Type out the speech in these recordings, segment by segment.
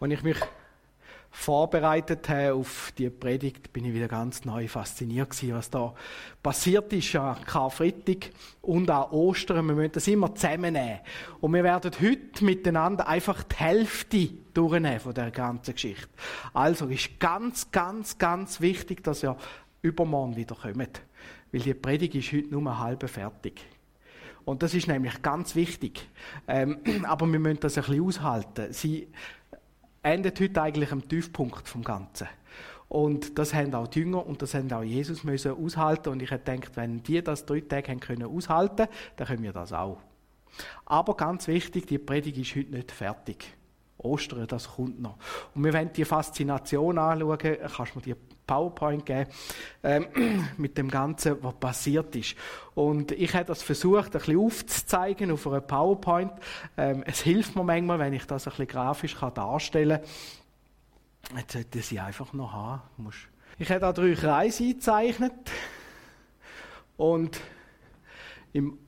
Als ich mich vorbereitet habe auf die Predigt, bin ich wieder ganz neu fasziniert gewesen, was da passiert ist an Karfreitag und an Ostern. Wir müssen das immer zusammennehmen. Und wir werden heute miteinander einfach die Hälfte durchnehmen von der ganzen Geschichte. Also ist ganz, ganz, ganz wichtig, dass ihr übermorgen wieder kommt. Weil die Predigt ist heute nur halb fertig. Und das ist nämlich ganz wichtig. Ähm, aber wir müssen das ein bisschen aushalten. Sie endet heute eigentlich am Tiefpunkt vom Ganzen. Und das haben auch die Jünger und das haben auch Jesus müssen aushalten. Und ich hätte gedacht, wenn die das drei Tage haben können aushalten, dann können wir das auch. Aber ganz wichtig, die Predigt ist heute nicht fertig. Ostern, das kommt noch. Und wir wollen die Faszination anschauen. Kannst du mir die PowerPoint geben, ähm, mit dem Ganzen, was passiert ist. Und ich habe das versucht, ein bisschen aufzuzeigen auf einer PowerPoint. Ähm, es hilft mir manchmal, wenn ich das ein bisschen grafisch kann darstellen kann. Jetzt sollte sie einfach noch haben. Ich habe da drei Kreise eingezeichnet. Und im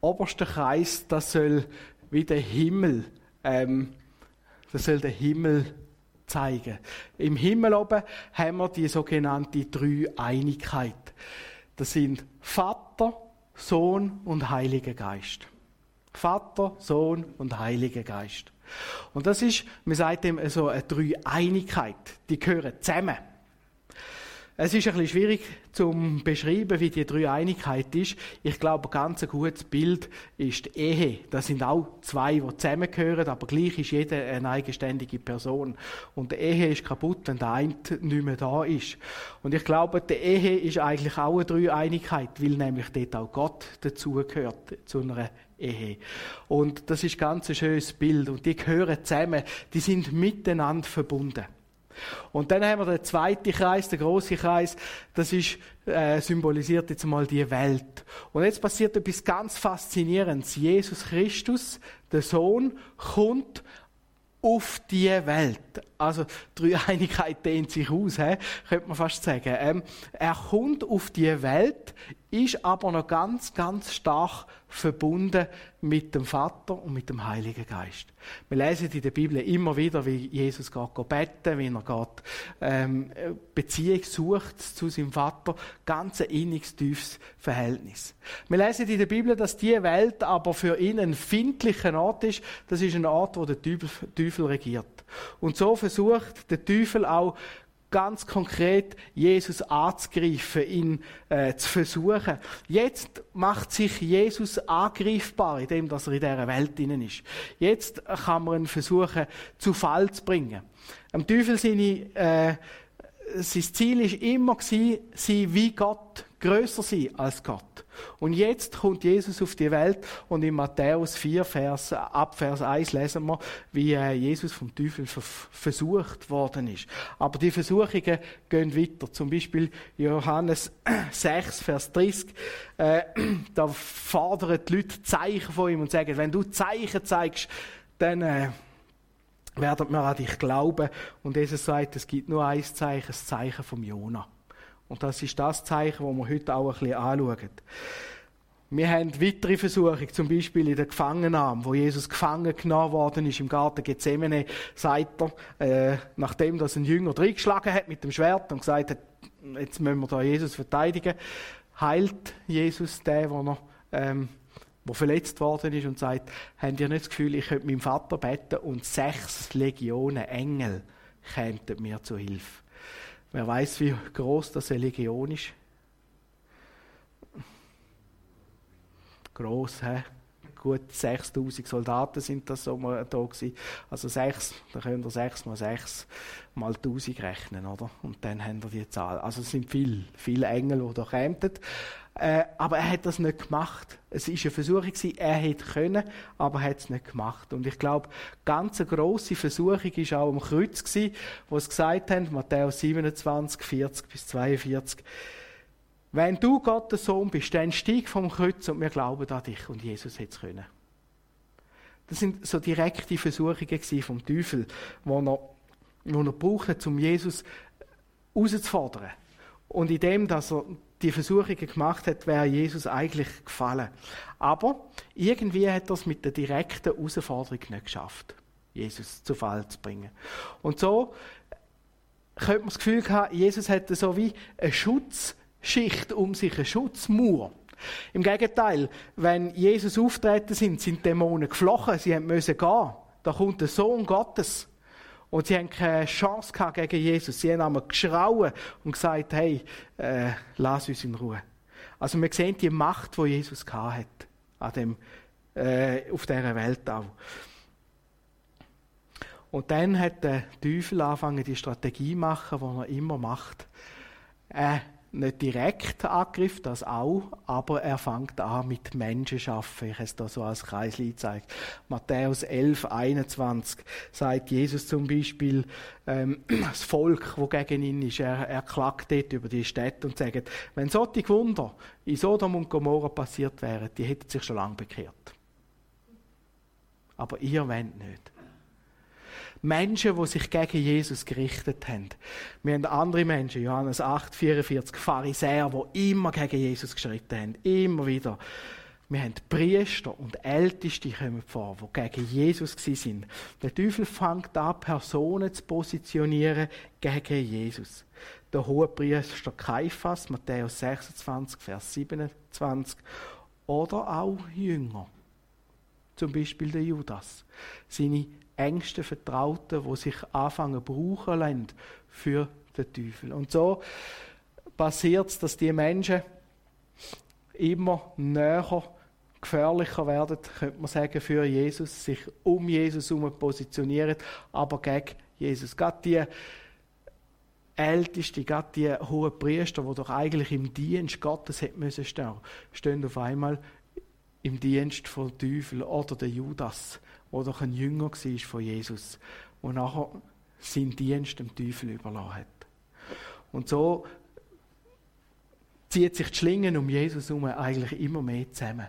obersten Kreis, das soll wie der Himmel ähm, das soll der Himmel zeigen. Im Himmel oben haben wir die sogenannte Dreieinigkeit. Das sind Vater, Sohn und Heiliger Geist. Vater, Sohn und Heiliger Geist. Und das ist, man sagt dem so eine Dreieinigkeit. Die gehören zusammen. Es ist ein bisschen schwierig zu beschreiben, wie die Dreieinigkeit ist. Ich glaube, ein ganz gutes Bild ist die Ehe. Das sind auch zwei, die zusammengehören, aber gleich ist jeder eine eigenständige Person. Und die Ehe ist kaputt, wenn der eine nicht mehr da ist. Und ich glaube, die Ehe ist eigentlich auch eine Dreieinigkeit, weil nämlich dort auch Gott dazugehört, zu einer Ehe. Und das ist ganz ein schönes Bild. Und die gehören zusammen, die sind miteinander verbunden. Und dann haben wir den zweiten Kreis, den großen Kreis, das ist, äh, symbolisiert jetzt mal die Welt. Und jetzt passiert etwas ganz Faszinierendes. Jesus Christus, der Sohn, kommt auf die Welt. Also, die Einigkeit dehnt sich aus, he? könnte man fast sagen. Ähm, er kommt auf die Welt, ist aber noch ganz, ganz stark verbunden mit dem Vater und mit dem Heiligen Geist. Wir lesen in der Bibel immer wieder, wie Jesus geht beten, wie er geht, ähm, Beziehung sucht zu seinem Vater. Ganz ein inniges, tiefes Verhältnis. Wir lesen in der Bibel, dass die Welt aber für ihn ein findlicher Ort ist. Das ist ein Ort, wo der Teufel, Teufel regiert. Und so versucht der Teufel auch ganz konkret Jesus anzugreifen, ihn äh, zu versuchen. Jetzt macht sich Jesus angreifbar, indem dass er in dieser Welt drin ist. Jetzt kann man ihn versuchen, zu Fall zu bringen. Am Teufel seine, äh, sein Ziel ist immer gewesen, sie wie Gott größer sein als Gott. Und jetzt kommt Jesus auf die Welt und in Matthäus 4, Vers, ab Vers 1 lesen wir, wie äh, Jesus vom Teufel versucht worden ist. Aber die Versuchungen gehen weiter. Zum Beispiel Johannes 6, Vers 30. Äh, da fordern die Leute Zeichen von ihm und sagen, wenn du Zeichen zeigst, dann äh, werden wir an dich glauben. Und Jesus sagt, es gibt nur ein Zeichen, das Zeichen vom Jonah. Und das ist das Zeichen, das wir heute auch ein bisschen anschauen. Wir haben weitere Versuche, zum Beispiel in der Gefangennahme, wo Jesus gefangen genommen worden ist im Garten Gethsemane, sagt er, äh, nachdem das ein Jünger reingeschlagen hat mit dem Schwert und gesagt hat, jetzt müssen wir da Jesus verteidigen, heilt Jesus den, wo noch, ähm, verletzt worden ist und sagt, habt ihr nicht das Gefühl, ich könnte meinem Vater beten und sechs Legionen Engel kämen mir zu Hilfe. Wer weiß, wie groß das eine Legion ist? Groß, hä? Gut 6000 Soldaten sind das so da gewesen. Also 6, da könnt ihr 6 mal 6 mal 1000 rechnen, oder? Und dann haben wir die Zahl. Also es sind viele, viele Engel, die da kämen. Äh, aber er hat das nicht gemacht. Es war eine Versuchung gewesen, er hätte können, aber er hat es nicht gemacht. Und ich glaube, ganz eine grosse Versuchung war auch am Kreuz gewesen, wo es gesagt haben, Matthäus 27, 40 bis 42, wenn du Gottes Sohn bist, dann steig vom Kreuz und wir glauben an dich. Und Jesus hätte es können. Das sind so direkte Versuchungen vom Teufel, die er, er braucht, um Jesus herauszufordern. Und in dem, dass er die Versuchungen gemacht hat, wäre Jesus eigentlich gefallen. Aber irgendwie hat er es mit der direkten Herausforderung nicht geschafft. Jesus zu Fall zu bringen. Und so könnte man das Gefühl haben, Jesus hätte so wie eine Schutzschicht um sich, eine Schutzmauer. Im Gegenteil, wenn Jesus auftreten sind, sind Dämonen geflochen, sie müssen gehen. Da kommt der Sohn Gottes. Und sie haben keine Chance gehabt gegen Jesus. Sie haben einmal geschrauen und gesagt, hey, äh, lass uns in Ruhe. Also wir sehen die Macht, die Jesus hat, an dem, äh, auf dieser Welt auch. Und dann hat der Teufel angefangen, die Strategie machen, die er immer macht. Äh, nicht direkt Angriff, das auch, aber er fängt an mit Menschen schaffen. Ich habe es da so als Kreisli gezeigt. Matthäus 11, 21 sagt Jesus zum Beispiel, ähm, das Volk, wo gegen ihn ist, er, er klagt dort über die Städte und sagt, wenn solche Wunder in Sodom und Gomorra passiert wären, die hätten sich schon lange bekehrt. Aber ihr wollt nicht. Menschen, die sich gegen Jesus gerichtet haben. Wir haben andere Menschen, Johannes 8, 44, Pharisäer, die immer gegen Jesus geschritten haben. Immer wieder. Wir haben Priester und Älteste kommen vor, die gegen Jesus sind. Der Teufel fängt an, Personen zu positionieren gegen Jesus. Der hohe Priester Kaiphas, Matthäus 26, Vers 27. Oder auch Jünger. Zum Beispiel der Judas. Seine engsten Vertrauten, die sich anfangen brauchen lassen für den Teufel. Und so passiert es, dass die Menschen immer näher, gefährlicher werden, könnte man sagen, für Jesus, sich um Jesus herum positionieren, aber gegen Jesus. Gerade die Ältesten, gerade die hohen Priester, die doch eigentlich im Dienst Gottes hätten müssen stehen, stehen auf einmal im Dienst von Teufel oder der Judas der doch ein Jünger war von Jesus, der nachher seinen Dienst dem Teufel überlassen hat. Und so zieht sich die Schlingen um Jesus herum eigentlich immer mehr zusammen.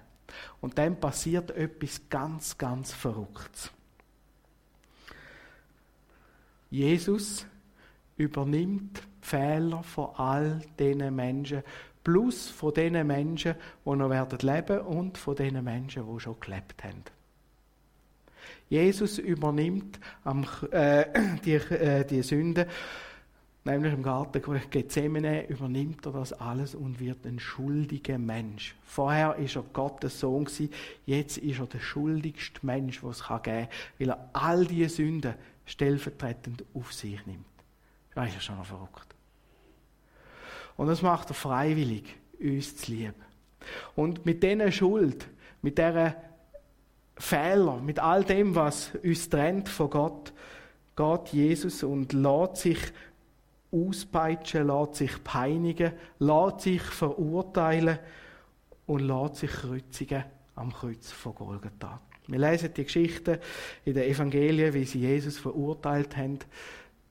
Und dann passiert etwas ganz, ganz Verrücktes. Jesus übernimmt die Fehler von all diesen Menschen, plus von den Menschen, die noch werden leben und von den Menschen, die schon gelebt haben. Jesus übernimmt am, äh, die, äh, die Sünde, nämlich im Garten Gethsemane übernimmt er das alles und wird ein schuldiger Mensch. Vorher ist er Gottes Sohn gewesen, jetzt ist er der schuldigste Mensch, was es geben kann, weil er all diese Sünden stellvertretend auf sich nimmt. Das ist ja schon noch verrückt. Und das macht er freiwillig, uns zu lieben. Und mit dieser Schuld, mit dieser Fehler, mit all dem, was uns trennt von Gott, geht Jesus und lässt sich auspeitschen, lässt sich peinigen, lässt sich verurteilen und lässt sich kreuzigen am Kreuz von Golgatha. Wir lesen die Geschichte in den Evangelien, wie sie Jesus verurteilt haben.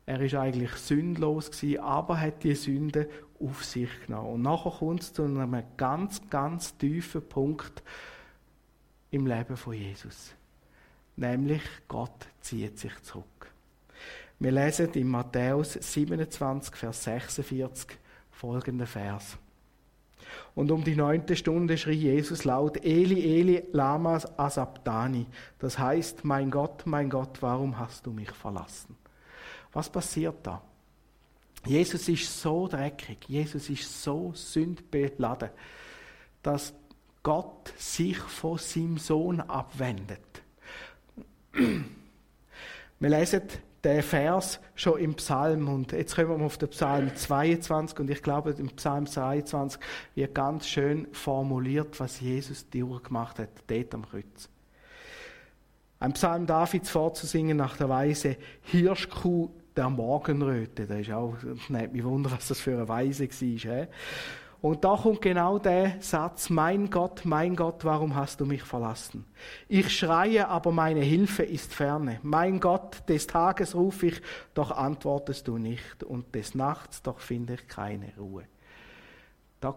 Er ist eigentlich sündlos gewesen, aber hat die Sünde auf sich genommen. Und nachher kommt es zu einem ganz, ganz tiefen Punkt, im Leben von Jesus. Nämlich Gott zieht sich zurück. Wir lesen in Matthäus 27, Vers 46 folgenden Vers. Und um die neunte Stunde schrie Jesus laut, Eli, Eli, lama asabdani. Das heißt, mein Gott, mein Gott, warum hast du mich verlassen? Was passiert da? Jesus ist so dreckig, Jesus ist so sündbeladen, dass Gott sich von seinem Sohn abwendet. Wir lesen den Vers schon im Psalm und jetzt kommen wir auf den Psalm 22 und ich glaube, im Psalm 22 wird ganz schön formuliert, was Jesus durchgemacht hat, dort am Kreuz. Ein Psalm Davids vorzusingen nach der Weise Hirschkuh der Morgenröte. Das ist auch, nimmt mich wunder, was das für eine Weise war. Und da kommt genau der Satz, mein Gott, mein Gott, warum hast du mich verlassen? Ich schreie, aber meine Hilfe ist ferne. Mein Gott, des Tages rufe ich, doch antwortest du nicht. Und des Nachts, doch finde ich keine Ruhe. Da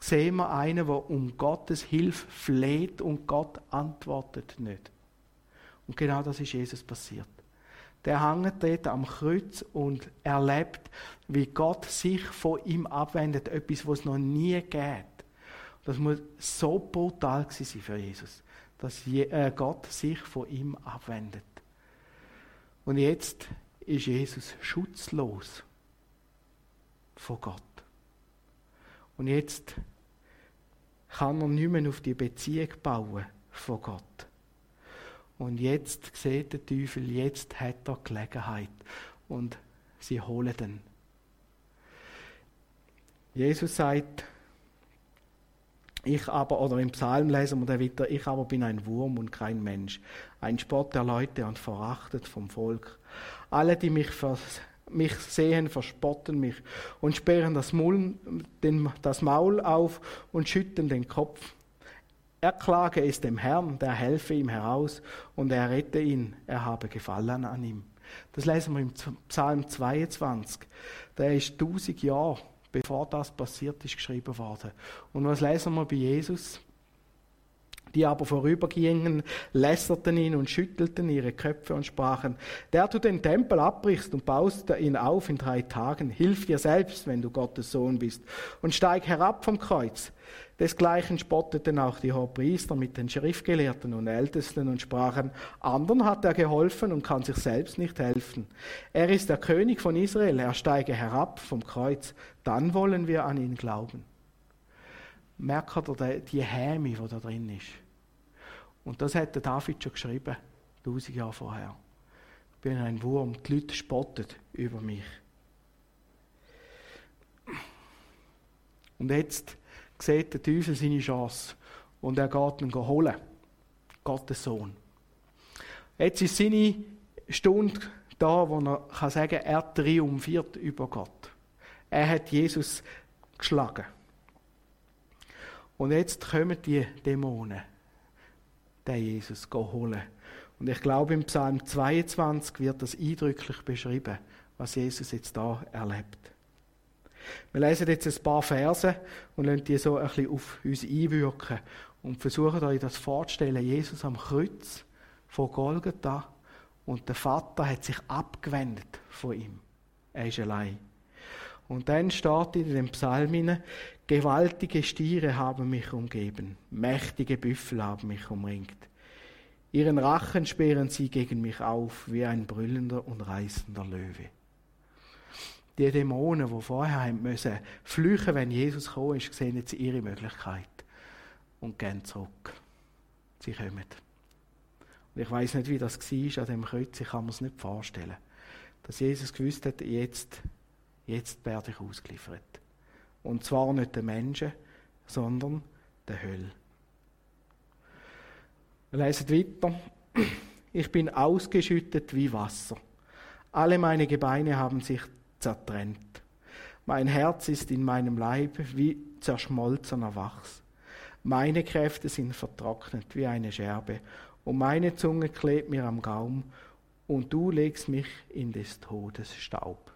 sehen wir einen, der um Gottes Hilfe fleht und Gott antwortet nicht. Und genau das ist Jesus passiert der hängt dort am Kreuz und erlebt, wie Gott sich von ihm abwendet, etwas, was es noch nie geht. Das muss so brutal sein für Jesus, dass äh, Gott sich von ihm abwendet. Und jetzt ist Jesus schutzlos von Gott. Und jetzt kann er nicht mehr auf die Beziehung bauen von Gott. Und jetzt sieht der Teufel, jetzt hat er Gelegenheit. Und sie holen den. Jesus sagt, ich aber, oder im Psalm lesen wir dann wieder, ich aber bin ein Wurm und kein Mensch, ein Spott der Leute und verachtet vom Volk. Alle, die mich, mich sehen, verspotten mich und sperren das, Maul, den, das Maul auf und schütten den Kopf. Erklage es dem Herrn, der helfe ihm heraus und er rette ihn, er habe Gefallen an ihm. Das lesen wir im Psalm 22. Der ist tausend Jahre bevor das passiert ist, geschrieben worden. Und was lesen wir bei Jesus? Die aber vorübergingen, lässerten ihn und schüttelten ihre Köpfe und sprachen, der du den Tempel abbrichst und baust ihn auf in drei Tagen, hilf dir selbst, wenn du Gottes Sohn bist, und steig herab vom Kreuz. Desgleichen spotteten auch die Hohepriester mit den Schriftgelehrten und Ältesten und sprachen, anderen hat er geholfen und kann sich selbst nicht helfen. Er ist der König von Israel, er steige herab vom Kreuz, dann wollen wir an ihn glauben. Merkt ihr die Häme, die da drin ist? Und das hat der David schon geschrieben, tausend Jahre vorher. Ich bin ein Wurm, die Leute spotten über mich. Und jetzt sieht der Teufel seine Chance und er geht ihn holen. Gottes Sohn. Jetzt ist seine Stunde da, wo er kann sagen er triumphiert über Gott. Er hat Jesus geschlagen. Und jetzt kommen die Dämonen, den Jesus holen. Und ich glaube, im Psalm 22 wird das eindrücklich beschrieben, was Jesus jetzt da erlebt. Wir lesen jetzt ein paar Verse und lassen die so ein bisschen auf uns einwirken und versuchen euch das vorzustellen. Jesus am Kreuz von Golgatha und der Vater hat sich abgewendet von ihm. Er ist allein. Und dann steht in dem Psalm gewaltige Stiere haben mich umgeben, mächtige Büffel haben mich umringt. Ihren Rachen sperren sie gegen mich auf, wie ein brüllender und reißender Löwe die Dämonen, die vorher müssen flüchen, wenn Jesus gekommen ist, sehen jetzt ihre Möglichkeit und gehen zurück. Sie kommen. Und ich weiß nicht, wie das war an dem Kreuz, ich kann mir es nicht vorstellen. Dass Jesus gewusst hat, jetzt, jetzt werde ich ausgeliefert. Und zwar nicht den Menschen, sondern der Hölle. Wir lesen weiter. Ich bin ausgeschüttet wie Wasser. Alle meine Gebeine haben sich zertrennt. Mein Herz ist in meinem Leib wie zerschmolzener Wachs. Meine Kräfte sind vertrocknet wie eine Scherbe, und meine Zunge klebt mir am Gaum, und du legst mich in des Todes Staub.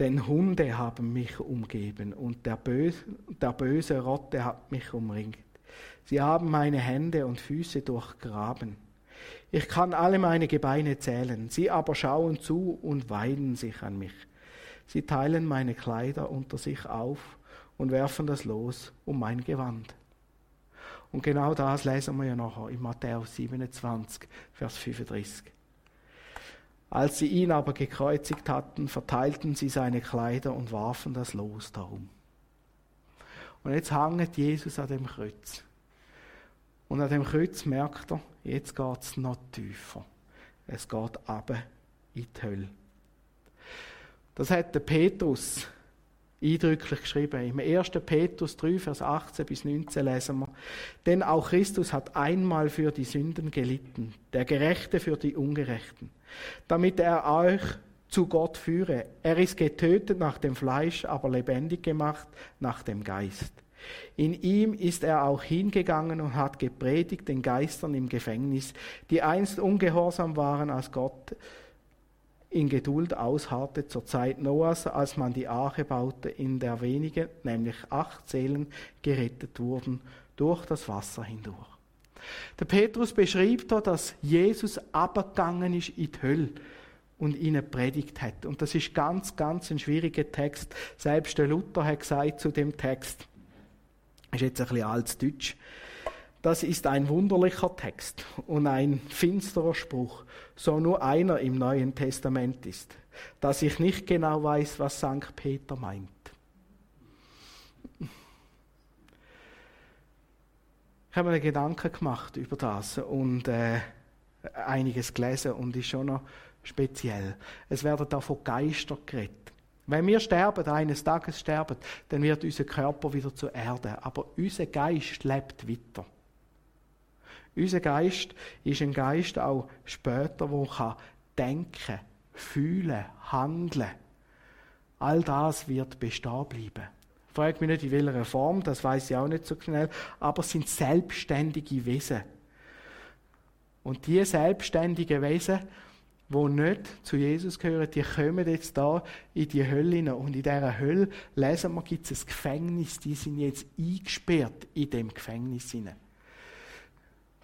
Denn Hunde haben mich umgeben, und der böse, der böse Rotte hat mich umringt. Sie haben meine Hände und Füße durchgraben. Ich kann alle meine Gebeine zählen, sie aber schauen zu und weiden sich an mich. Sie teilen meine Kleider unter sich auf und werfen das Los um mein Gewand. Und genau das lesen wir ja nachher in Matthäus 27, Vers 35. Als sie ihn aber gekreuzigt hatten, verteilten sie seine Kleider und warfen das Los darum. Und jetzt hängt Jesus an dem Kreuz. Und an dem Kreuz merkt er, jetzt geht es noch tiefer. Es geht ab in die Hölle. Das hat der Petrus eindrücklich geschrieben. Im 1. Petrus 3, Vers 18 bis 19 lesen wir, denn auch Christus hat einmal für die Sünden gelitten, der Gerechte für die Ungerechten, damit er euch zu Gott führe. Er ist getötet nach dem Fleisch, aber lebendig gemacht nach dem Geist. In ihm ist er auch hingegangen und hat gepredigt den Geistern im Gefängnis, die einst ungehorsam waren, als Gott in Geduld ausharrte zur Zeit Noahs, als man die Arche baute, in der wenige, nämlich acht Seelen, gerettet wurden durch das Wasser hindurch. Der Petrus beschrieb da, dass Jesus abgegangen ist in die Hölle und ihnen predigt hat. Und das ist ganz, ganz ein schwieriger Text. Selbst der Luther hat gesagt zu dem Text, ist jetzt ein bisschen altes Deutsch. Das ist ein wunderlicher Text und ein finsterer Spruch, so nur einer im Neuen Testament ist, dass ich nicht genau weiß, was St. Peter meint. Ich habe mir Gedanken gemacht über das und äh, einiges gelesen und ist schon noch speziell. Es werden da von Geistern geredet. Wenn wir sterben, eines Tages sterben, dann wird unser Körper wieder zur Erde. Aber unser Geist lebt weiter. Unser Geist ist ein Geist auch später, wo kann denken, fühlen, handeln. All das wird bestehen bleiben. Frag mich nicht, in welcher Form, das weiß ich auch nicht so schnell, aber es sind selbstständige Wesen. Und diese selbstständigen Wesen, die nicht zu Jesus gehören, die kommen jetzt da in die Hölle hinein. Und in dieser Hölle, lesen wir, gibt es ein Gefängnis, die sind jetzt eingesperrt in dem Gefängnis hinein.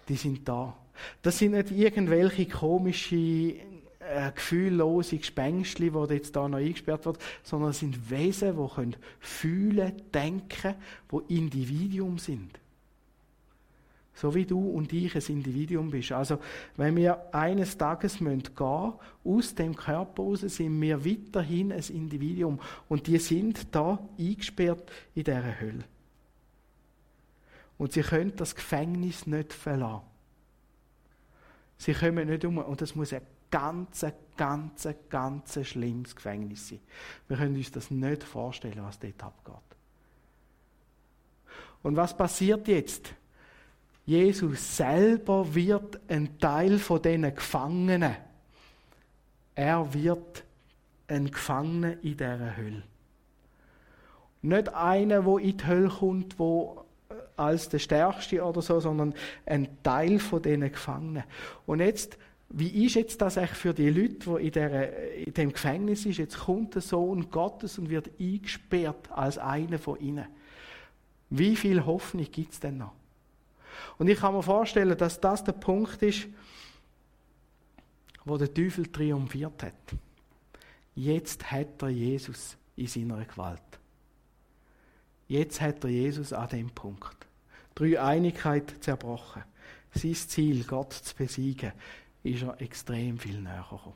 Die sind da. Das sind nicht irgendwelche komischen äh, gefühllose Gespenstli, die jetzt da noch eingesperrt werden, sondern es sind Wesen, die können fühlen, denken, die Individuum sind. So wie du und ich ein Individuum bist. Also, wenn wir eines Tages gehen aus dem Körper raus, sind wir weiterhin ein Individuum. Und die sind da eingesperrt in dieser Hölle. Und sie können das Gefängnis nicht verlassen. Sie kommen nicht um. Und das muss ein ganz, ganz, ganz schlimmes Gefängnis sein. Wir können uns das nicht vorstellen, was dort abgeht. Und was passiert jetzt? Jesus selber wird ein Teil von diesen Gefangenen. Er wird ein Gefangener in dieser Hölle. Nicht einer, der in die Hölle kommt, wo als der Stärkste oder so, sondern ein Teil von diesen Gefangenen. Und jetzt wie ist jetzt das eigentlich für die Leute, die in, der, in dem Gefängnis sind? Jetzt kommt der Sohn Gottes und wird eingesperrt als einer von ihnen. Wie viel Hoffnung gibt es denn noch? Und ich kann mir vorstellen, dass das der Punkt ist, wo der Teufel triumphiert hat. Jetzt hat er Jesus in seiner Gewalt. Jetzt hat er Jesus an dem Punkt. Drei Einigkeit zerbrochen. Sein Ziel, Gott zu besiegen, ist er extrem viel näher gekommen.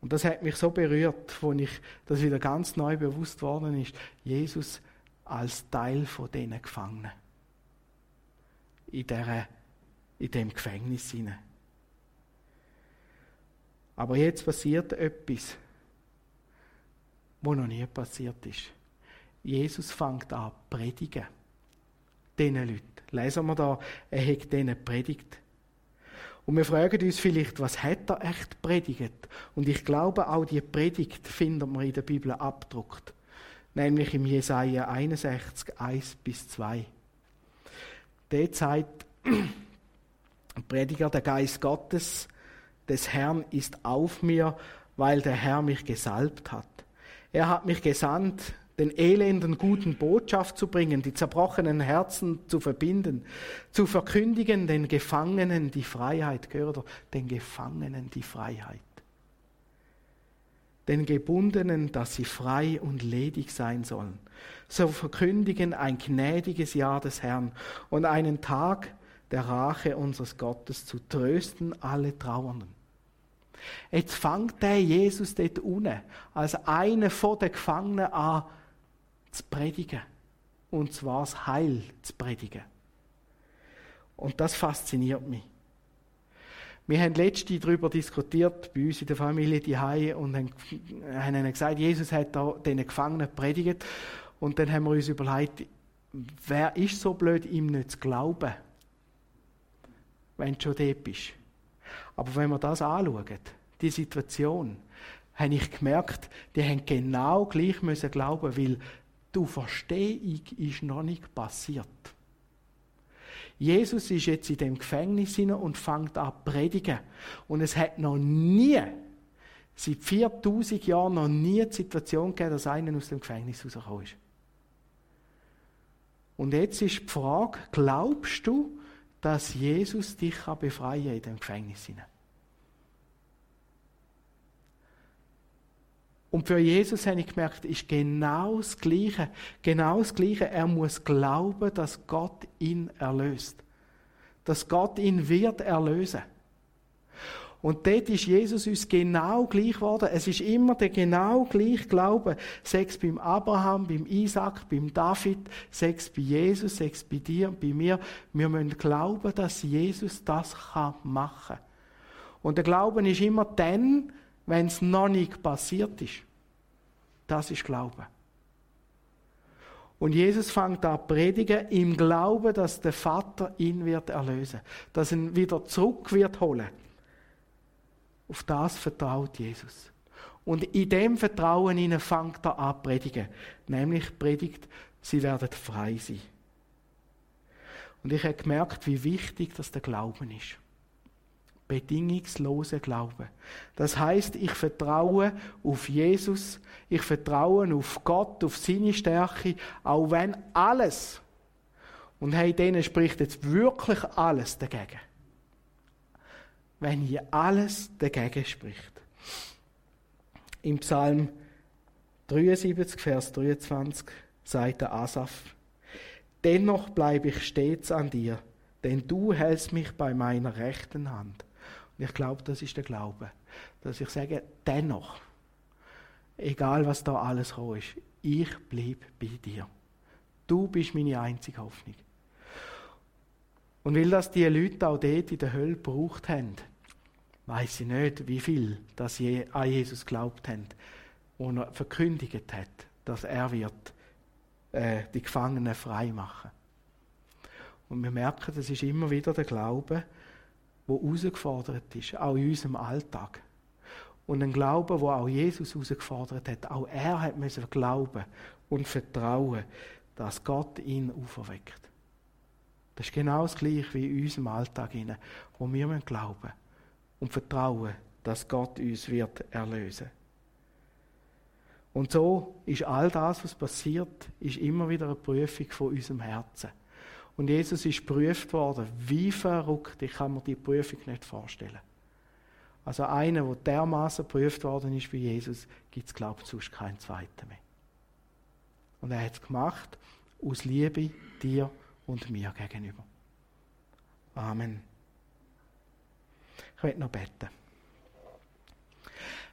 Und das hat mich so berührt, als ich das wieder ganz neu bewusst worden ist. Jesus als Teil von diesen Gefangenen. In, dieser, in dem Gefängnis hinein. Aber jetzt passiert etwas, was noch nie passiert ist. Jesus fängt an predigen. Diesen Leuten. Lesen wir da, er hat denen predigt. Und wir fragen uns vielleicht, was hat er echt predigt? Und ich glaube, auch die Predigt finden wir in der Bibel abdruckt. Nämlich im Jesaja 61, 1 bis 2. Der zeigt, Prediger, der Geist Gottes, des Herrn ist auf mir, weil der Herr mich gesalbt hat. Er hat mich gesandt, den Elenden guten Botschaft zu bringen, die zerbrochenen Herzen zu verbinden, zu verkündigen den Gefangenen die Freiheit, gehört er, den Gefangenen die Freiheit. Den Gebundenen, dass sie frei und ledig sein sollen. So verkündigen ein gnädiges Jahr des Herrn und einen Tag der Rache unseres Gottes zu trösten alle Trauernden. Jetzt fängt der Jesus dort unten als einer von den Gefangenen an, zu predigen. Und zwar das Heil zu predigen. Und das fasziniert mich. Wir haben letzte darüber diskutiert, bei uns in der Familie die Haie und haben, haben gesagt, Jesus hat da den Gefangenen predigt. Und dann haben wir uns überlegt, wer ist so blöd, ihm nicht zu glauben, wenn du schon dort bist. Aber wenn wir das anschauen, die Situation, habe ich gemerkt, die haben genau gleich müssen glauben, weil Du Verstehung ist noch nicht passiert. Jesus ist jetzt in dem Gefängnis und fängt an zu predigen. Und es hat noch nie, seit 4000 Jahren, noch nie die Situation gegeben, dass einer aus dem Gefängnis rausgekommen ist. Und jetzt ist die Frage, glaubst du, dass Jesus dich befreien kann in dem Gefängnis? Und für Jesus habe ich gemerkt, ist genau das Gleiche. Genau das Gleiche. Er muss glauben, dass Gott ihn erlöst. Dass Gott ihn wird erlösen. Und dort ist Jesus uns genau gleich geworden. Es ist immer der genau gleiche Glaube. Sechs beim Abraham, beim Isaac, beim David, sechs bei Jesus, sechs bei dir und bei mir. Wir müssen glauben, dass Jesus das machen kann. Und der Glauben ist immer dann, wenn es noch nicht passiert ist. Das ist Glaube. Und Jesus fängt an predigen im Glauben, dass der Vater ihn wird erlösen, dass ihn wieder zurück wird holen. Auf das vertraut Jesus. Und in dem Vertrauen ihnen fängt er an predigen. Nämlich predigt, sie werden frei sein. Und ich habe gemerkt, wie wichtig das der Glauben ist. Bedingungslose Glauben. Das heißt, ich vertraue auf Jesus, ich vertraue auf Gott, auf seine Stärke, auch wenn alles, und hey, denen spricht jetzt wirklich alles dagegen wenn hier alles dagegen spricht. Im Psalm 73, Vers 23 sagt der Asaf, Dennoch bleibe ich stets an dir, denn du hältst mich bei meiner rechten Hand. Und ich glaube, das ist der Glaube, dass ich sage, dennoch, egal was da alles roh ist, ich bleibe bei dir. Du bist meine einzige Hoffnung. Und weil das die Leute auch dort in der Hölle gebraucht haben, weiß ich nicht, wie viel das je an Jesus glaubt haben, und er verkündigt hat, dass er wird äh, die Gefangenen frei machen. Und wir merken, das ist immer wieder der Glaube, wo herausgefordert ist, auch in unserem Alltag. Und ein Glaube, wo auch Jesus herausgefordert hat, auch er hat müssen glauben und vertrauen, dass Gott ihn auferweckt. Das ist genau das Gleiche wie in unserem Alltag, wo wir glauben und vertrauen, dass Gott uns wird erlösen. Und so ist all das, was passiert, ist immer wieder eine Prüfung von unserem Herzen. Und Jesus ist geprüft worden. Wie verrückt, ich kann mir die Prüfung nicht vorstellen. Also einer, der dermaßen geprüft worden ist wie Jesus, gibt es, glaube ich, sonst keinen zweiten mehr. Und er hat es gemacht aus Liebe dir und mir gegenüber. Amen. Ich möchte noch beten.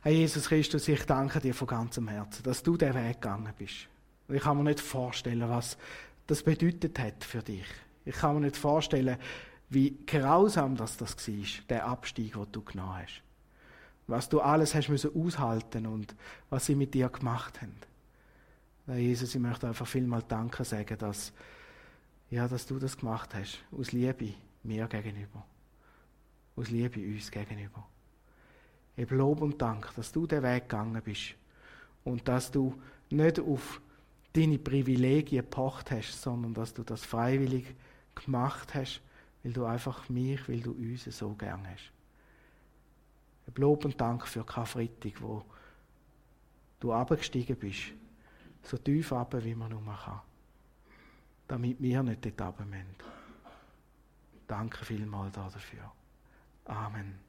Herr Jesus Christus, ich danke dir von ganzem Herzen, dass du den Weg gegangen bist. Ich kann mir nicht vorstellen, was das bedeutet hat für dich. Ich kann mir nicht vorstellen, wie grausam das, das war, der Abstieg, den du genommen hast. Was du alles hast müssen aushalten und was sie mit dir gemacht haben. Herr Jesus, ich möchte einfach vielmal Danke sagen, dass, ja, dass du das gemacht hast, aus Liebe mir gegenüber aus Liebe uns gegenüber. Ich Lob und Dank, dass du den Weg gegangen bist und dass du nicht auf deine Privilegien gepocht hast, sondern dass du das freiwillig gemacht hast, weil du einfach mich, weil du uns so gern hast. Ich Lob und Dank für Karfreitag, wo du abgestiegen bist, so tief ab, wie man nur kann, damit wir nicht dort runter müssen. Danke vielmals dafür. Amen.